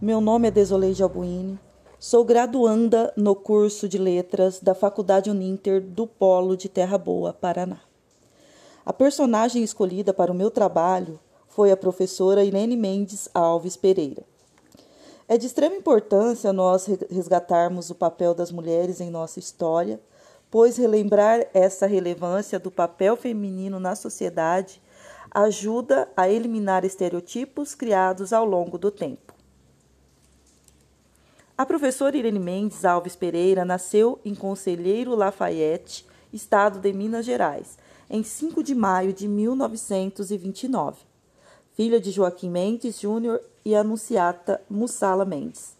Meu nome é Desoleide Albuini. Sou graduanda no curso de Letras da Faculdade Uninter do Polo de Terra Boa, Paraná. A personagem escolhida para o meu trabalho foi a professora Irene Mendes Alves Pereira. É de extrema importância nós resgatarmos o papel das mulheres em nossa história, pois relembrar essa relevância do papel feminino na sociedade ajuda a eliminar estereotipos criados ao longo do tempo. A professora Irene Mendes Alves Pereira nasceu em Conselheiro Lafayette, estado de Minas Gerais, em 5 de maio de 1929. Filha de Joaquim Mendes Júnior e Anunciata Mussala Mendes.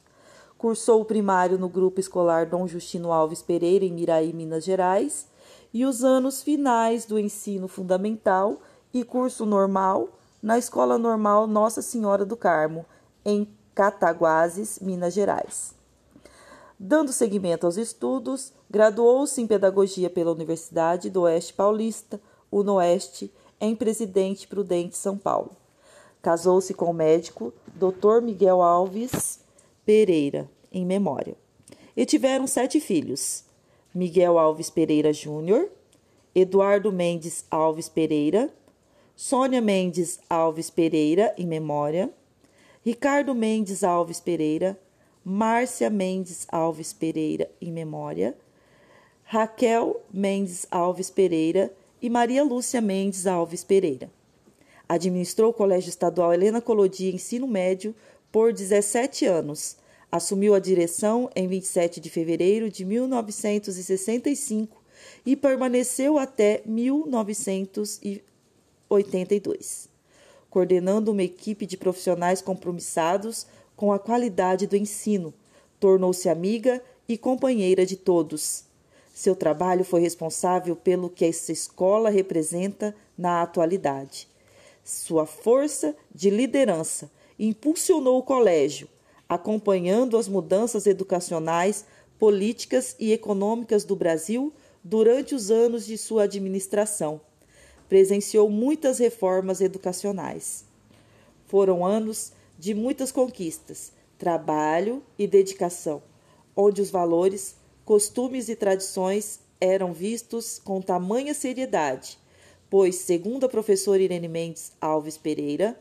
Cursou o primário no grupo escolar Dom Justino Alves Pereira, em Miraí, Minas Gerais, e os anos finais do ensino fundamental e curso normal na Escola Normal Nossa Senhora do Carmo, em Cataguases, Minas Gerais. Dando seguimento aos estudos, graduou-se em Pedagogia pela Universidade do Oeste Paulista, UNOeste, em Presidente Prudente, São Paulo. Casou-se com o médico Dr. Miguel Alves Pereira, em memória. E tiveram sete filhos: Miguel Alves Pereira Júnior, Eduardo Mendes Alves Pereira, Sônia Mendes Alves Pereira, em memória, Ricardo Mendes Alves Pereira, Márcia Mendes Alves Pereira, em memória, Raquel Mendes Alves Pereira e Maria Lúcia Mendes Alves Pereira. Administrou o Colégio Estadual Helena Colodi Ensino Médio por 17 anos. Assumiu a direção em 27 de fevereiro de 1965 e permaneceu até 1982 coordenando uma equipe de profissionais compromissados com a qualidade do ensino. Tornou-se amiga e companheira de todos. Seu trabalho foi responsável pelo que essa escola representa na atualidade. Sua força de liderança impulsionou o colégio, acompanhando as mudanças educacionais, políticas e econômicas do Brasil durante os anos de sua administração presenciou muitas reformas educacionais. Foram anos de muitas conquistas, trabalho e dedicação, onde os valores, costumes e tradições eram vistos com tamanha seriedade, pois, segundo a professora Irene Mendes Alves Pereira,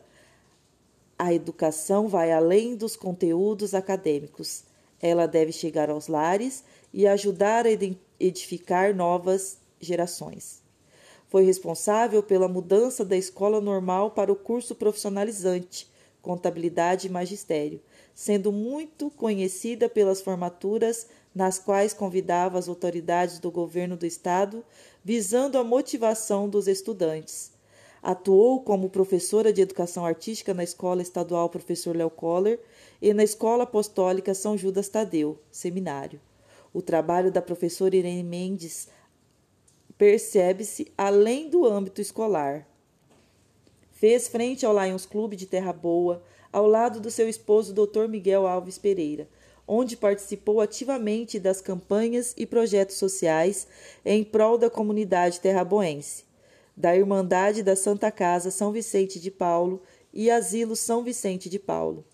a educação vai além dos conteúdos acadêmicos. Ela deve chegar aos lares e ajudar a edificar novas gerações. Foi responsável pela mudança da escola normal para o curso profissionalizante, contabilidade e magistério, sendo muito conhecida pelas formaturas nas quais convidava as autoridades do governo do estado, visando a motivação dos estudantes. Atuou como professora de educação artística na Escola Estadual Professor Léo Coller e na Escola Apostólica São Judas Tadeu, seminário. O trabalho da professora Irene Mendes percebe-se além do âmbito escolar. Fez frente ao Lions Clube de Terra Boa, ao lado do seu esposo Dr. Miguel Alves Pereira, onde participou ativamente das campanhas e projetos sociais em prol da comunidade terraboense, da Irmandade da Santa Casa São Vicente de Paulo e Asilo São Vicente de Paulo.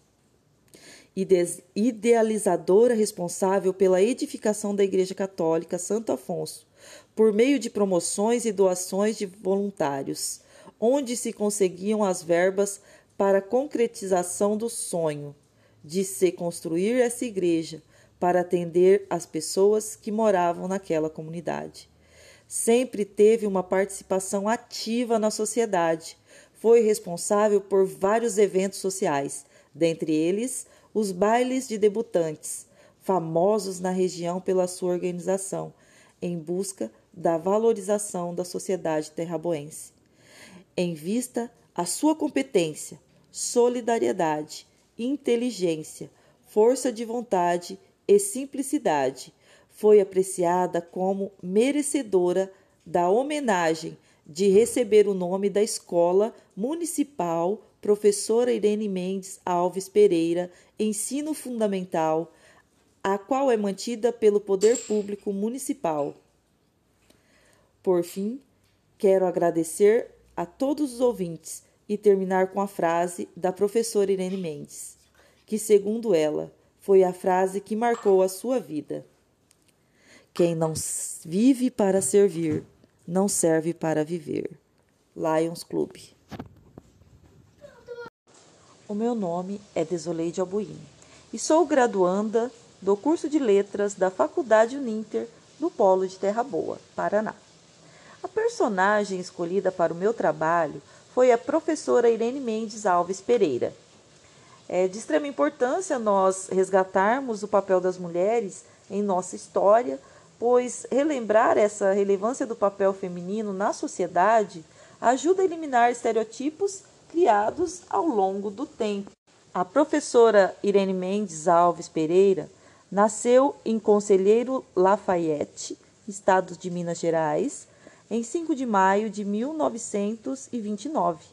Idealizadora responsável pela edificação da Igreja Católica Santo Afonso, por meio de promoções e doações de voluntários, onde se conseguiam as verbas para a concretização do sonho de se construir essa igreja para atender as pessoas que moravam naquela comunidade. Sempre teve uma participação ativa na sociedade. Foi responsável por vários eventos sociais, dentre eles os bailes de debutantes, famosos na região pela sua organização, em busca da valorização da sociedade terraboense. Em vista a sua competência, solidariedade, inteligência, força de vontade e simplicidade, foi apreciada como merecedora da homenagem de receber o nome da Escola Municipal Professora Irene Mendes Alves Pereira, Ensino Fundamental, a qual é mantida pelo Poder Público Municipal. Por fim, quero agradecer a todos os ouvintes e terminar com a frase da professora Irene Mendes. que, segundo ela, foi a frase que marcou a sua vida. Quem não vive para servir, não serve para viver. Lions Club. O meu nome é Desoleide Albuim e sou graduanda do curso de Letras da Faculdade Uninter do Polo de Terra Boa, Paraná. A personagem escolhida para o meu trabalho foi a professora Irene Mendes Alves Pereira. É de extrema importância nós resgatarmos o papel das mulheres em nossa história, pois relembrar essa relevância do papel feminino na sociedade ajuda a eliminar estereotipos criados ao longo do tempo. A professora Irene Mendes Alves Pereira nasceu em Conselheiro Lafayette, estado de Minas Gerais, em 5 de maio de 1929,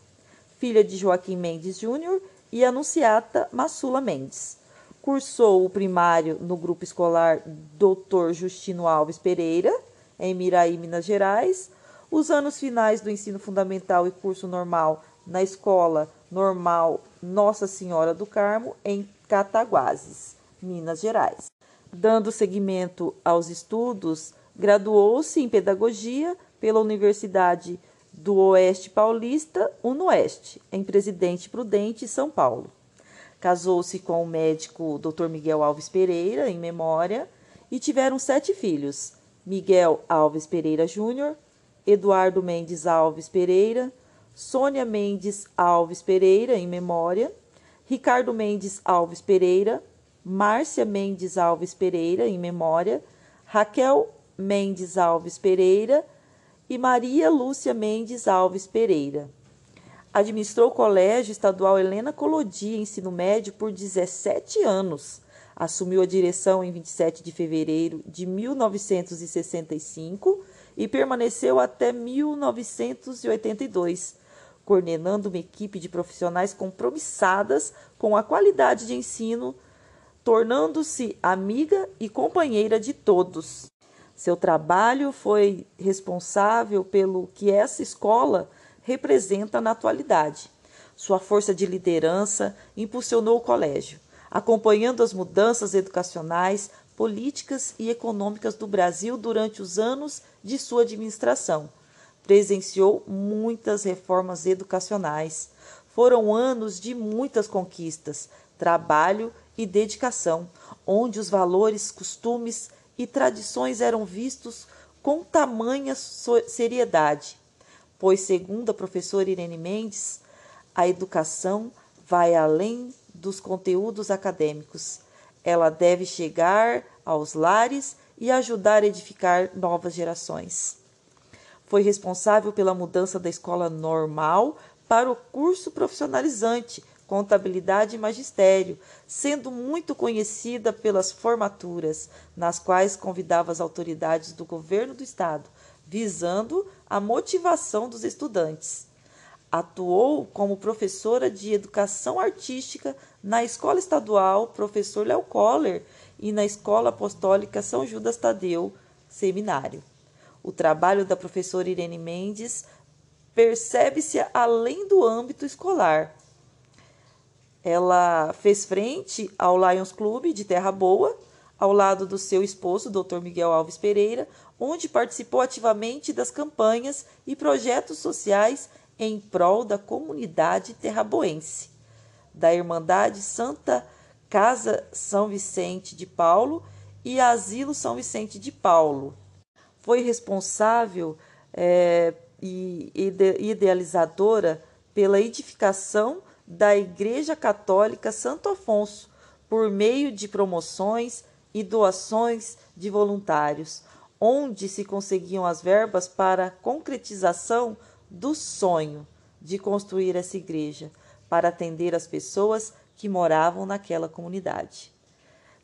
filha de Joaquim Mendes Júnior e Anunciata Massula Mendes. Cursou o primário no grupo escolar Dr. Justino Alves Pereira, em Miraí, Minas Gerais, os anos finais do ensino fundamental e curso normal na Escola Normal Nossa Senhora do Carmo, em Cataguases, Minas Gerais. Dando seguimento aos estudos, graduou-se em Pedagogia pela Universidade do Oeste Paulista, UNOeste, em Presidente Prudente, São Paulo. Casou-se com o médico Dr. Miguel Alves Pereira, em memória, e tiveram sete filhos: Miguel Alves Pereira Júnior, Eduardo Mendes Alves Pereira, Sônia Mendes Alves Pereira, em memória, Ricardo Mendes Alves Pereira, Márcia Mendes Alves Pereira, em memória, Raquel Mendes Alves Pereira e Maria Lúcia Mendes Alves Pereira. Administrou o Colégio Estadual Helena Colodi, ensino médio, por 17 anos. Assumiu a direção em 27 de fevereiro de 1965 e permaneceu até 1982 coordenando uma equipe de profissionais compromissadas com a qualidade de ensino, tornando-se amiga e companheira de todos. Seu trabalho foi responsável pelo que essa escola representa na atualidade. Sua força de liderança impulsionou o colégio, acompanhando as mudanças educacionais, políticas e econômicas do Brasil durante os anos de sua administração presenciou muitas reformas educacionais. Foram anos de muitas conquistas, trabalho e dedicação, onde os valores, costumes e tradições eram vistos com tamanha seriedade. Pois, segundo a professora Irene Mendes, a educação vai além dos conteúdos acadêmicos. Ela deve chegar aos lares e ajudar a edificar novas gerações. Foi responsável pela mudança da escola normal para o curso profissionalizante, contabilidade e magistério, sendo muito conhecida pelas formaturas, nas quais convidava as autoridades do governo do estado, visando a motivação dos estudantes. Atuou como professora de educação artística na Escola Estadual Professor Léo Coller e na Escola Apostólica São Judas Tadeu Seminário. O trabalho da professora Irene Mendes percebe-se além do âmbito escolar. Ela fez frente ao Lions Club de Terra Boa, ao lado do seu esposo, Dr. Miguel Alves Pereira, onde participou ativamente das campanhas e projetos sociais em prol da comunidade terraboense, da Irmandade Santa Casa São Vicente de Paulo e Asilo São Vicente de Paulo, foi responsável é, e idealizadora pela edificação da Igreja Católica Santo Afonso, por meio de promoções e doações de voluntários, onde se conseguiam as verbas para a concretização do sonho de construir essa igreja para atender as pessoas que moravam naquela comunidade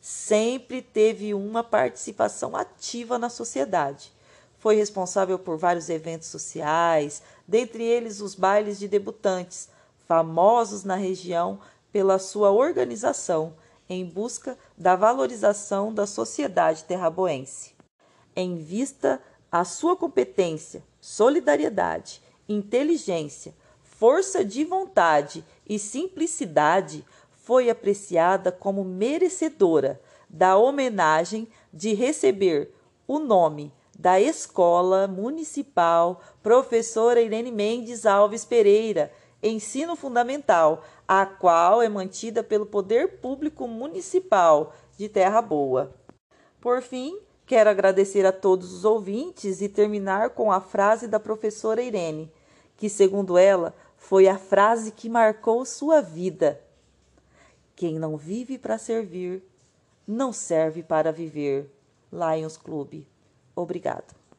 sempre teve uma participação ativa na sociedade. Foi responsável por vários eventos sociais, dentre eles os bailes de debutantes, famosos na região pela sua organização em busca da valorização da sociedade terraboense. Em vista a sua competência, solidariedade, inteligência, força de vontade e simplicidade, foi apreciada como merecedora da homenagem de receber o nome da Escola Municipal Professora Irene Mendes Alves Pereira, Ensino Fundamental, a qual é mantida pelo Poder Público Municipal de Terra Boa. Por fim, quero agradecer a todos os ouvintes e terminar com a frase da professora Irene, que, segundo ela, foi a frase que marcou sua vida. Quem não vive para servir, não serve para viver. Lions Clube. Obrigado.